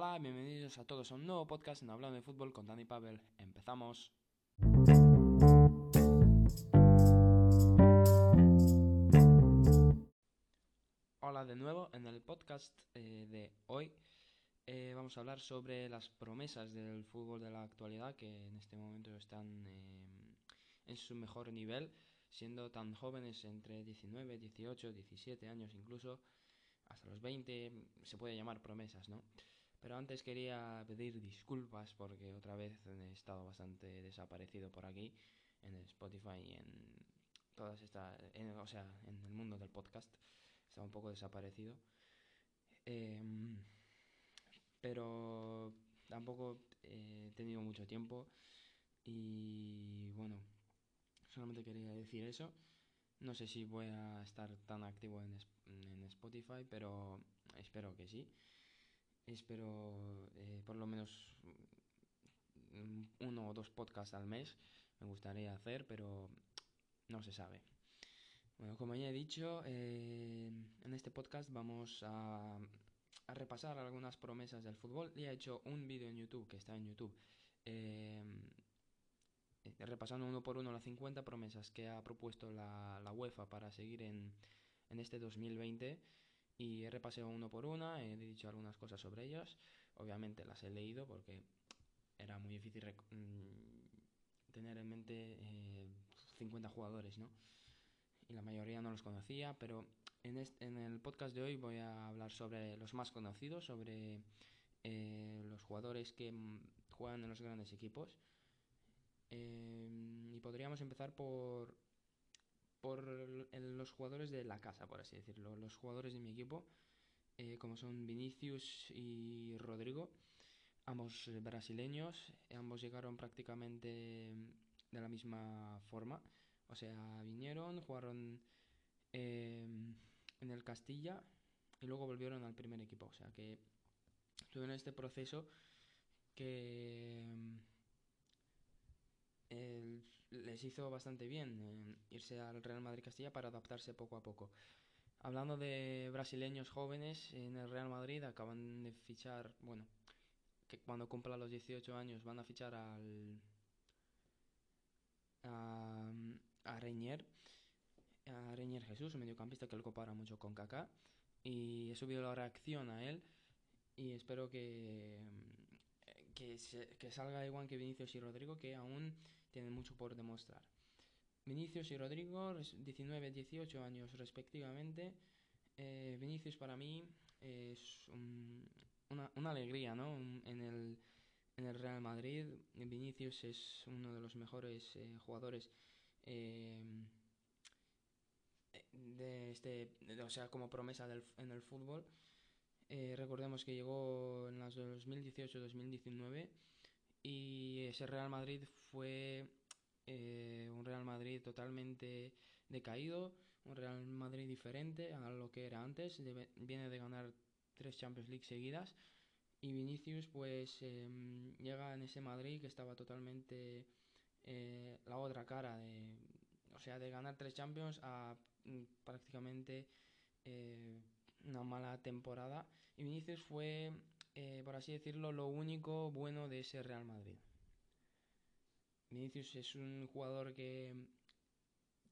Hola, bienvenidos a todos a un nuevo podcast en Hablando de Fútbol con Dani Pavel. Empezamos. Hola de nuevo, en el podcast eh, de hoy eh, vamos a hablar sobre las promesas del fútbol de la actualidad que en este momento están eh, en su mejor nivel, siendo tan jóvenes entre 19, 18, 17 años incluso, hasta los 20, se puede llamar promesas, ¿no? Pero antes quería pedir disculpas porque otra vez he estado bastante desaparecido por aquí, en Spotify y en todas estas, o sea, en el mundo del podcast. Estaba un poco desaparecido. Em, pero tampoco he tenido mucho tiempo y bueno, solamente quería decir eso. No sé si voy a estar tan activo en, en Spotify, pero espero que sí. Espero eh, por lo menos uno o dos podcasts al mes. Me gustaría hacer, pero no se sabe. Bueno, como ya he dicho, eh, en este podcast vamos a, a, repasar algunas promesas del fútbol. Ya he hecho un vídeo en YouTube, que está en YouTube, eh, repasando uno por uno las 50 promesas que ha propuesto la, la UEFA para seguir en, en este 2020 y he repasado uno por una, he dicho algunas cosas sobre ellas, obviamente las he leído porque era muy difícil mm, tener en mente eh, 50 jugadores, ¿no? Y la mayoría no los conocía, pero en, en el podcast de hoy voy a hablar sobre los más conocidos, sobre eh, los jugadores que mm, juegan en los grandes equipos. Eh, y podríamos empezar por por los jugadores de la casa, por así decirlo. Los jugadores de mi equipo, eh, como son Vinicius y Rodrigo, ambos brasileños, ambos llegaron prácticamente de la misma forma. O sea, vinieron, jugaron eh, en el Castilla y luego volvieron al primer equipo. O sea que tuvieron este proceso que les hizo bastante bien irse al Real Madrid Castilla para adaptarse poco a poco. Hablando de brasileños jóvenes en el Real Madrid, acaban de fichar, bueno, que cuando cumpla los 18 años van a fichar al a, a Reñer, a Reñer Jesús, un mediocampista que lo compara mucho con Kaká y he subido la reacción a él y espero que que, se, que salga igual que Vinicius y Rodrigo que aún tienen mucho por demostrar. Vinicius y Rodrigo, 19 18 años respectivamente. Eh, Vinicius para mí es un, una, alegría ¿no? en, el, en el Real Madrid. Vinicius es uno de los mejores eh, jugadores eh, de este, o sea, como promesa del, en el fútbol. Eh, recordemos que llegó en las 2018-2019 y ese Real Madrid fue eh, un Real Madrid totalmente decaído, un Real Madrid diferente a lo que era antes. Viene de ganar tres Champions League seguidas y Vinicius pues eh, llega en ese Madrid que estaba totalmente eh, la otra cara de, o sea, de ganar tres Champions a mm, prácticamente una mala temporada. Y Vinicius fue, eh, por así decirlo, lo único bueno de ese Real Madrid. Vinicius es un jugador que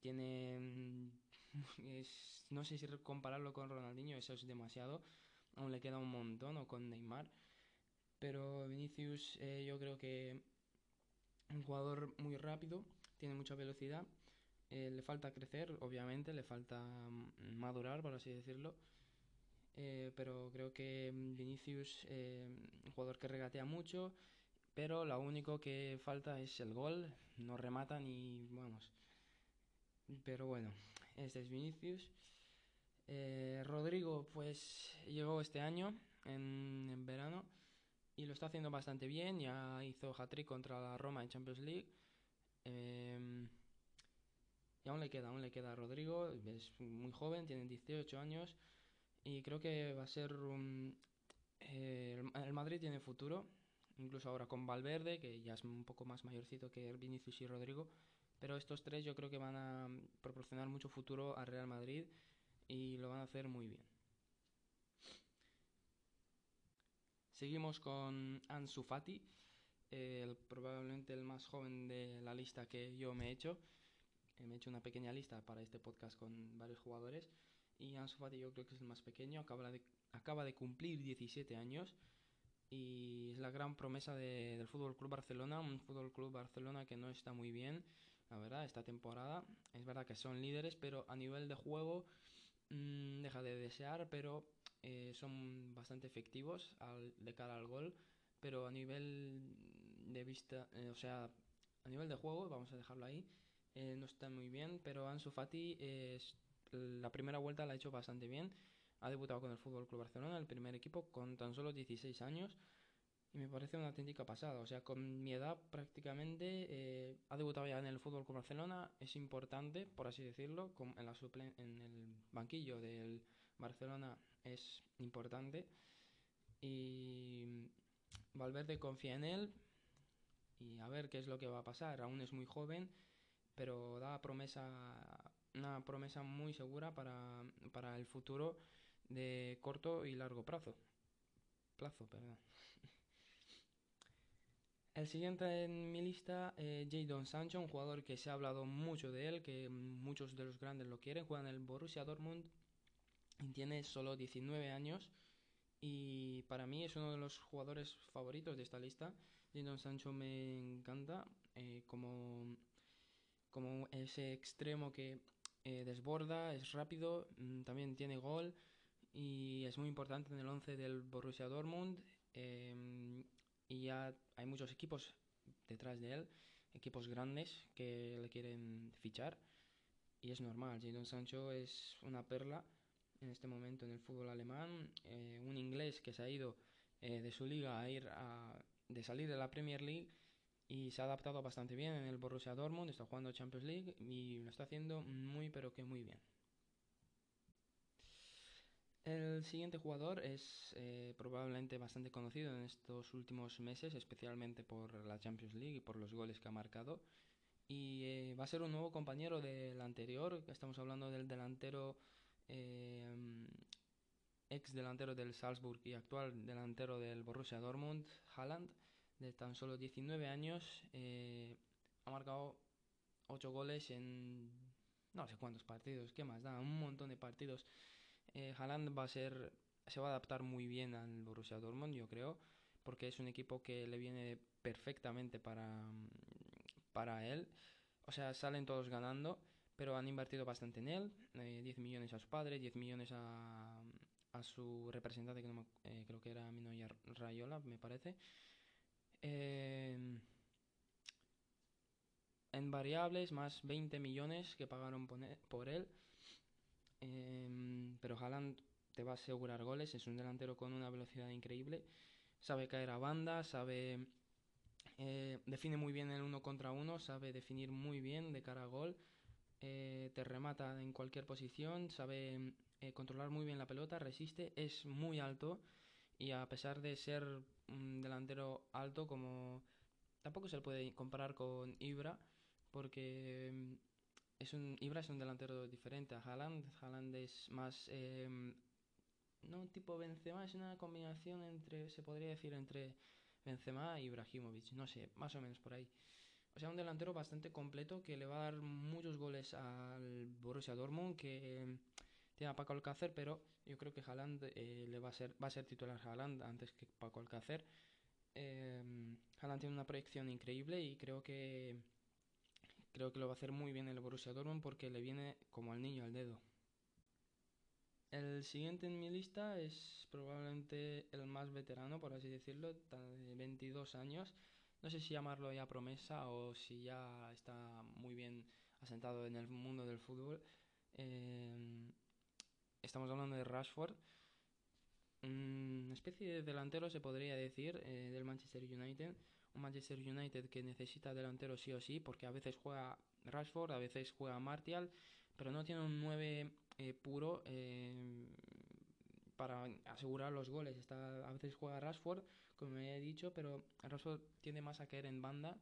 tiene, mm, no sé si compararlo con Ronaldinho, eso es demasiado, aún le queda un montón, o con Neymar, pero Vinicius eh, yo creo que un jugador muy rápido, tiene mucha velocidad, eh, le falta crecer, obviamente, le falta mm, madurar, por así decirlo, eh, pero creo que Vinicius, eh, un jugador que regatea mucho, pero lo único que falta es el gol, no remata ni vamos. Pero bueno, este es Vinicius. Eh, Rodrigo, pues llegó este año, en, verano, y lo está haciendo bastante bien. Ya hizo hat-trick contra la Roma en Champions League. Eh, y aún le queda, aún le queda a Rodrigo, es muy joven, tiene 18 años y creo que va a ser un... Eh, el Madrid tiene futuro, incluso ahora con Valverde, que ya es un poco más mayorcito que Vinicius y Rodrigo, pero estos tres yo creo que van a proporcionar mucho futuro al Real Madrid y lo van a hacer muy bien. Seguimos con Ansu Fati, probablemente el más joven de la lista que yo me he hecho. me he hecho una pequeña lista para este podcast con varios jugadores. Y Ansu Fati yo creo que es el más pequeño, acaba de, acaba de cumplir 17 años y es la gran promesa del Fútbol Club Barcelona, un Fútbol Club Barcelona que no está muy bien, la verdad, esta temporada. Es verdad que son líderes, pero a nivel de juego mmm, deja de desear, pero eh, son bastante efectivos al, de cara al gol, pero a nivel de vista, eh, o sea, a nivel de juego, vamos a dejarlo ahí, eh, no está muy bien, pero Ansu Fati es la primera vuelta la ha hecho bastante bien. Ha debutado con el Fútbol Club Barcelona, el primer equipo, con tan solo 16 años. Y me parece una auténtica pasada. O sea, con mi edad prácticamente eh, ha debutado ya en el Fútbol Club Barcelona. Es importante, por así decirlo, en, la en el banquillo del Barcelona es importante. Y Valverde confía en él. Y a ver qué es lo que va a pasar. Aún es muy joven, pero da promesa una promesa muy segura para, para el futuro de corto y largo plazo. Plazo, perdón. El siguiente en mi lista, eh, Jadon Sancho, un jugador que se ha hablado mucho de él, que muchos de los grandes lo quieren, juega en el Borussia Dortmund y tiene solo 19 años y para mí es uno de los jugadores favoritos de esta lista. Jadon Sancho me encanta eh, como, como ese extremo que eh, desborda, es rápido, mm, también tiene gol y es muy importante en el 11 del Borussia Dortmund. Em, y ya hay muchos equipos detrás de él, equipos grandes que le quieren fichar. Y es normal, Jadon Sancho es una perla en este momento en el fútbol alemán. Eh, un inglés que se ha ido eh, de su liga a ir a, de salir de la Premier League y se ha adaptado bastante bien en el Borussia Dortmund, está jugando Champions League y lo está haciendo muy pero que muy bien. El siguiente jugador es eh, probablemente bastante conocido en estos últimos meses, especialmente por la Champions League y por los goles que ha marcado. Y eh, va a ser un nuevo compañero del anterior, estamos hablando del delantero, eh, ex delantero del Salzburg y actual delantero del Borussia Dortmund, Haaland de tan solo 19 años, eh, ha marcado 8 goles en no sé cuántos partidos, ¿qué más da? Un montón de partidos. Eh, Haaland va a ser, se va a adaptar muy bien al Borussia Dortmund, yo creo, porque es un equipo que le viene perfectamente para, para él. O sea, salen todos ganando, pero han invertido bastante en él. 10 eh, millones a su padre, 10 millones a, a su representante, que no eh, creo que era Minoya Rayola, me parece. Eh, en variables, más 20 millones que pagaron por él. Eh, pero Haaland te va a asegurar goles, es un delantero con una velocidad increíble, sabe caer a banda, sabe... Eh, define muy bien el uno contra uno, sabe definir muy bien de cara a gol, te remata en cualquier posición, sabe controlar muy bien la pelota, resiste, es muy alto. Y a pesar de ser un delantero alto como tampoco se le puede comparar con Ibra porque mm, es un Ibra es un delantero diferente a Haaland. Haaland es más eh, no tipo Benzema es una combinación entre se podría decir entre Benzema y Ibrahimovic no sé más o menos por ahí. O sea un delantero bastante completo que le va a dar muchos goles al Borussia Dortmund que tiene a Paco Alcácer, pero yo creo que Haaland eh, le va a ser va a ser titular Haaland antes que Paco Alcácer. Eh, tiene una proyección increíble y creo que creo que lo va a hacer muy bien el Borussia Dortmund porque le viene como al niño al dedo. El siguiente en mi lista es probablemente el más veterano, por así decirlo, de 22 años. No sé si llamarlo ya promesa o si ya está muy bien asentado en el mundo del fútbol. Eh, Estamos hablando de Rashford, una especie de delantero se podría decir eh, del Manchester United. Un Manchester United que necesita delantero sí o sí, porque a veces juega Rashford, a veces juega Martial, pero no tiene un 9 eh, puro eh, para asegurar los goles. Está, a veces juega Rashford, como he dicho, pero Rashford tiende más a caer en banda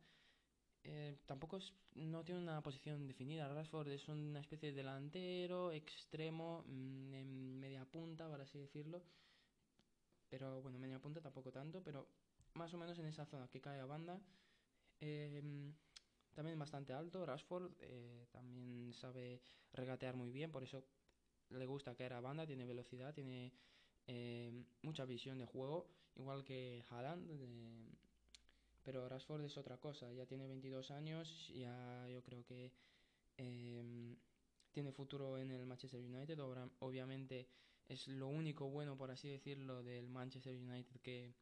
eh, tampoco no tiene una posición definida. Rashford es una especie de delantero, extremo, mm, en media punta, por así decirlo. pero bueno, media punta tampoco tanto, pero más o menos en esa zona que cae a banda. Em, también bastante alto, Rashford eh, también sabe regatear muy bien, por eso le gusta caer a banda, tiene velocidad, tiene em, mucha visión de juego, igual que Haaland. Pero Rashford es otra cosa, ya tiene 22 años, ya yo creo que em, tiene futuro en el Manchester United. obviamente es lo único bueno, por así decirlo, del Manchester United que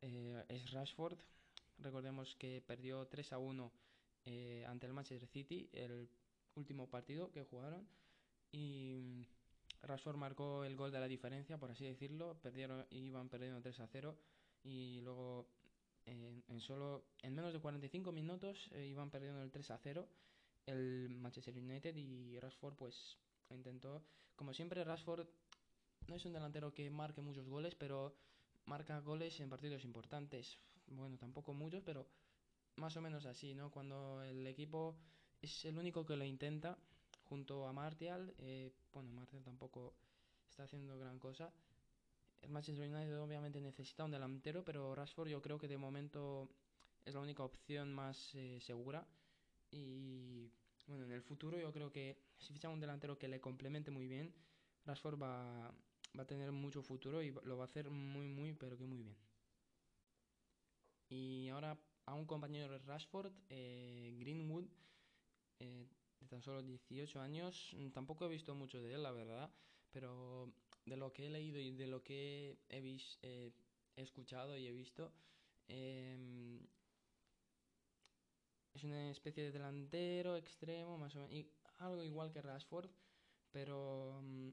eh, es Rashford. Recordemos que perdió 3 a 1 eh, ante el Manchester City, el último partido que jugaron. Y Rashford marcó el gol de la diferencia, por así decirlo. Perdieron, iban perdiendo 3 a 0 y luego en, solo en menos de 45 minutos eh, iban perdiendo el 3 a 0 el Manchester United y Rashford pues intentó como siempre Rashford no es un delantero que marque muchos goles pero marca goles en partidos importantes. Bueno tampoco muchos pero más o menos así no cuando el equipo es el único que lo intenta junto a Martial eh, bueno Martial tampoco está haciendo gran cosa el Manchester United obviamente necesita un delantero pero Rashford yo creo que de momento es la única opción más eh, segura y bueno, en el futuro yo creo que si ficha un delantero que le complemente muy bien, Rashford va, a tener mucho futuro y lo va a hacer muy, muy, pero que muy bien. Y ahora a un compañero de Rashford, eh, Greenwood, eh, de tan solo 18 años, tampoco he visto mucho de él, la verdad, pero de lo que he leído y de lo que he, he escuchado y he visto, eh, es una especie de delantero, extremo, más o menos, y algo igual que Rashford, pero mm,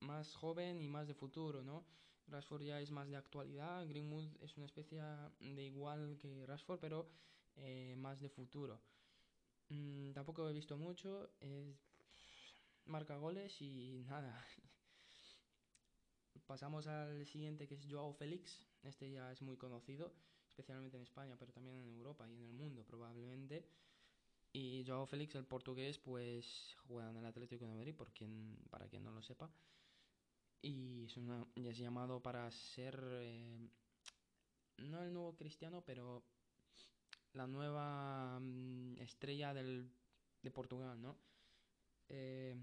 más joven y más de futuro, ¿no? Rashford ya es más de actualidad, Greenwood es una especie de igual que Rashford, pero eh, más de futuro. Mm, tampoco he visto mucho, marca goles y nada. Pasamos al siguiente que es Joao Félix, este ya es muy conocido especialmente en España, pero también en Europa y en el mundo probablemente. Y Joao Félix, el portugués, pues juega en el Atlético de Madrid, por quien, para quien no lo sepa. Y es, una, es llamado para ser, eh, no el nuevo cristiano, pero la nueva mm, estrella del, de Portugal, ¿no? Eh,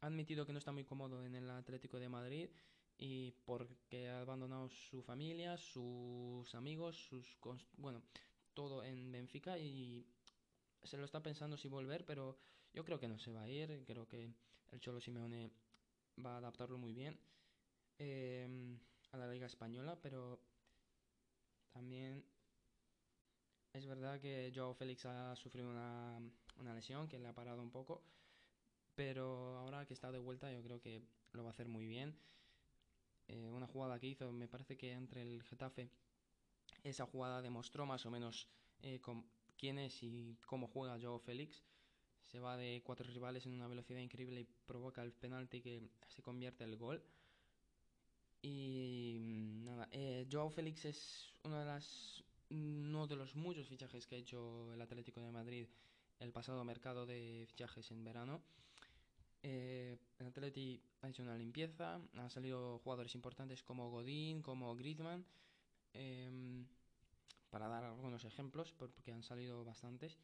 ha admitido que no está muy cómodo en el Atlético de Madrid y porque ha abandonado su familia, sus amigos, sus bueno, todo en Benfica y se lo está pensando si volver, pero yo creo que no se va a ir, creo que el Cholo Simeone va a adaptarlo muy bien em, a la liga española, pero también es verdad que Joao Félix ha sufrido una, una lesión que le ha parado un poco, pero ahora que está de vuelta yo creo que lo va a hacer muy bien eh, una jugada que hizo, me parece que entre el Getafe, esa jugada demostró más o menos eh, quién es y cómo juega Joao Félix. Se va de cuatro rivales en una velocidad increíble y provoca el penalti que se convierte en el gol. Y mm, nada, eh, Joao Félix es uno de, las, uno de los muchos fichajes que ha hecho el Atlético de Madrid el pasado mercado de fichajes en verano. Eh, el Atleti ha hecho una limpieza, han salido jugadores importantes como Godín, como Griezmann, em, para dar algunos ejemplos, porque han salido bastantes,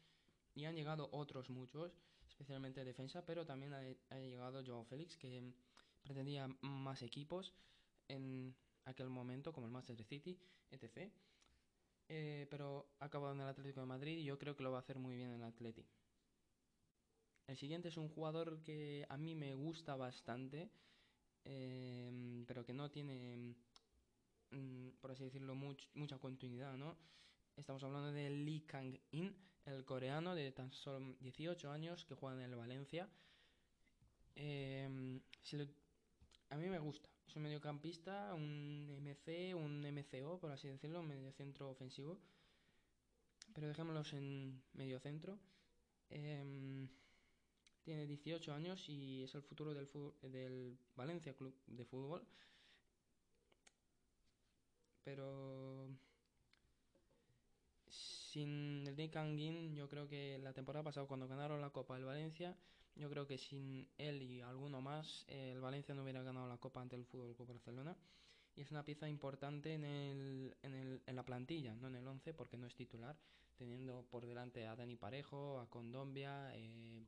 y han llegado otros muchos, especialmente defensa, pero también ha, llegado Joao Félix, que pretendía más equipos en aquel momento, como el Manchester City, etc. Eh, pero ha acabado en el Atlético de Madrid y yo creo que lo va a hacer muy bien en el Atleti. El siguiente es un jugador que a mí me gusta bastante, em, pero que no tiene, mm, por así decirlo, mucha continuidad, ¿no? Estamos hablando de Lee Kang-in, el coreano de tan solo 18 años que juega en el Valencia. Em, a mí me gusta. Es un mediocampista, un MC, un MCO, por así decirlo, un mediocentro ofensivo. Pero dejémoslos en mediocentro. Eh, tiene 18 años y es el futuro del, del Valencia Club de Fútbol. Pero sin el Nick Anguin, yo creo que la temporada pasada cuando ganaron la Copa del Valencia, yo creo que sin él y alguno más, el Valencia no hubiera ganado la Copa ante el Fútbol Club Barcelona. y es una pieza importante en, el, en, el, en la plantilla, no en el 11 porque no es titular, teniendo por delante a Dani Parejo, a Condombia, eh,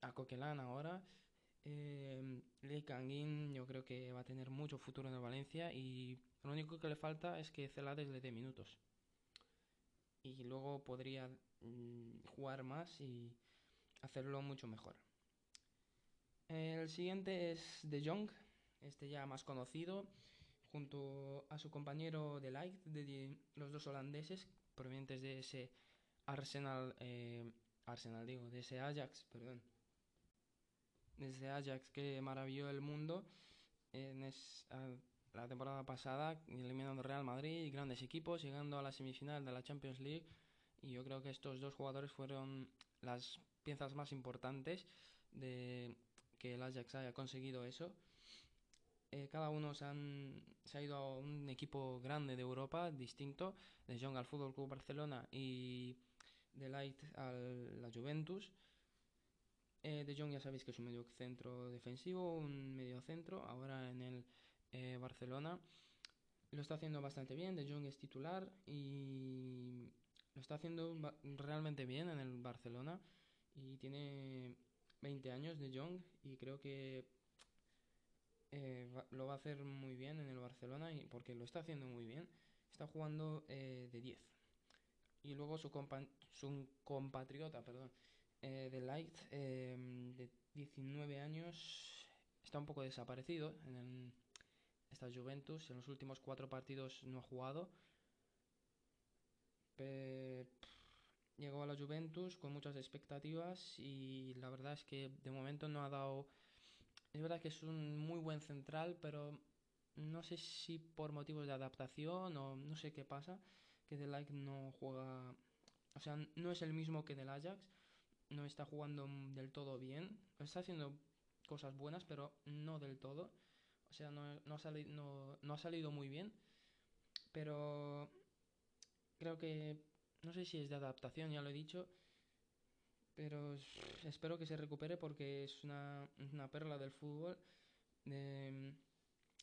a Coquelán ahora. Eh, Lee Kangin yo creo que va a tener mucho futuro en el Valencia y lo único que le falta es que Celades le dé minutos. Y luego podría mm, jugar más y hacerlo mucho mejor. El siguiente es De Jong, este ya más conocido, junto a su compañero de Light, de los dos holandeses, provenientes de ese Arsenal, eh, Arsenal digo, de ese Ajax, perdón, de ese Ajax que maravilló el mundo en la temporada pasada, eliminando Real Madrid y grandes equipos, llegando a la semifinal de la Champions League. Y yo creo que estos dos jugadores fueron las piezas más importantes de que el Ajax haya conseguido eso. Eh, cada uno se, han, ha ido a un equipo grande de Europa, distinto, de Jong al Fútbol Club Barcelona y de Light a la Juventus. Eh, de Jong ya sabéis que es un medio centro defensivo, un medio centro, ahora en el eh, Barcelona. Lo está haciendo bastante bien, De Jong es titular y lo está haciendo realmente bien en el Barcelona y tiene 20 años de Jong y creo que eh, lo va a hacer muy bien en el Barcelona y porque lo está haciendo muy bien. Está jugando de 10. Y luego su, su compatriota, perdón, eh, de Light, de 19 años, está un poco desaparecido en esta Juventus. En los últimos cuatro partidos no ha jugado. llegó a la Juventus con muchas expectativas y la verdad es que de momento no ha dado es verdad que es un muy buen central, pero no sé si por motivos de adaptación o no sé qué pasa, que The Like no juega, o sea, no es el mismo que del Ajax, no está jugando del todo bien, está haciendo cosas buenas, pero no del todo, o sea, no, ha, salido, no ha salido muy bien, pero creo que, no sé si es de adaptación, ya lo he dicho, pero espero que se recupere porque es una, perla del fútbol de,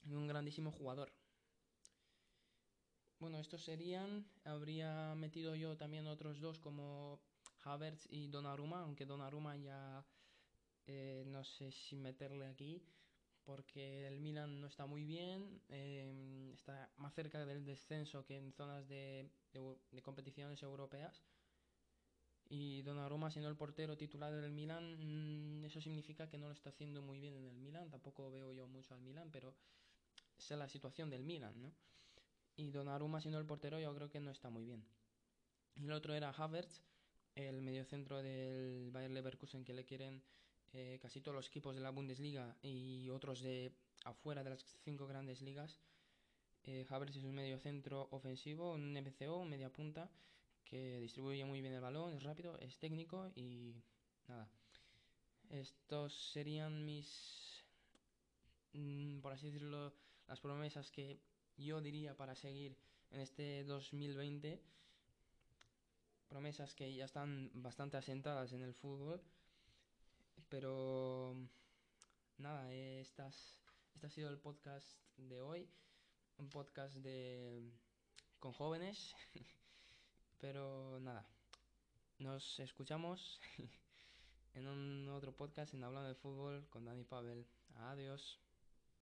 un grandísimo jugador. Bueno, estos serían. Habría metido yo también otros dos como Havertz y Donnarumma, aunque Donnarumma ya eh, no sé si meterle aquí porque el Milan no está muy bien, eh, está más cerca del descenso que en zonas de competiciones europeas y Donnarumma siendo el portero titular del Milan, mm, eso significa que no lo está haciendo muy bien en el Milan. Tampoco veo yo mucho al Milan, pero esa es la situación del Milan, ¿no? Y Donnarumma siendo el portero yo creo que no está muy bien. Y el otro era Havertz, el mediocentro del Bayer Leverkusen que le quieren eh, casi todos los equipos de la Bundesliga y otros de afuera de las cinco grandes ligas. Eh, Havertz es un mediocentro ofensivo, un MCO, un media punta que distribuye muy bien el balón, es rápido, es técnico y nada. Estos serían mis, mm, por así decirlo, las promesas que yo diría para seguir en este 2020. Promesas que ya están bastante asentadas en el fútbol. Pero nada, estas, este ha sido el podcast de hoy. Un podcast de con jóvenes. Pero nada, nos escuchamos en un otro podcast en Hablando de Fútbol con Dani Pavel. Adiós.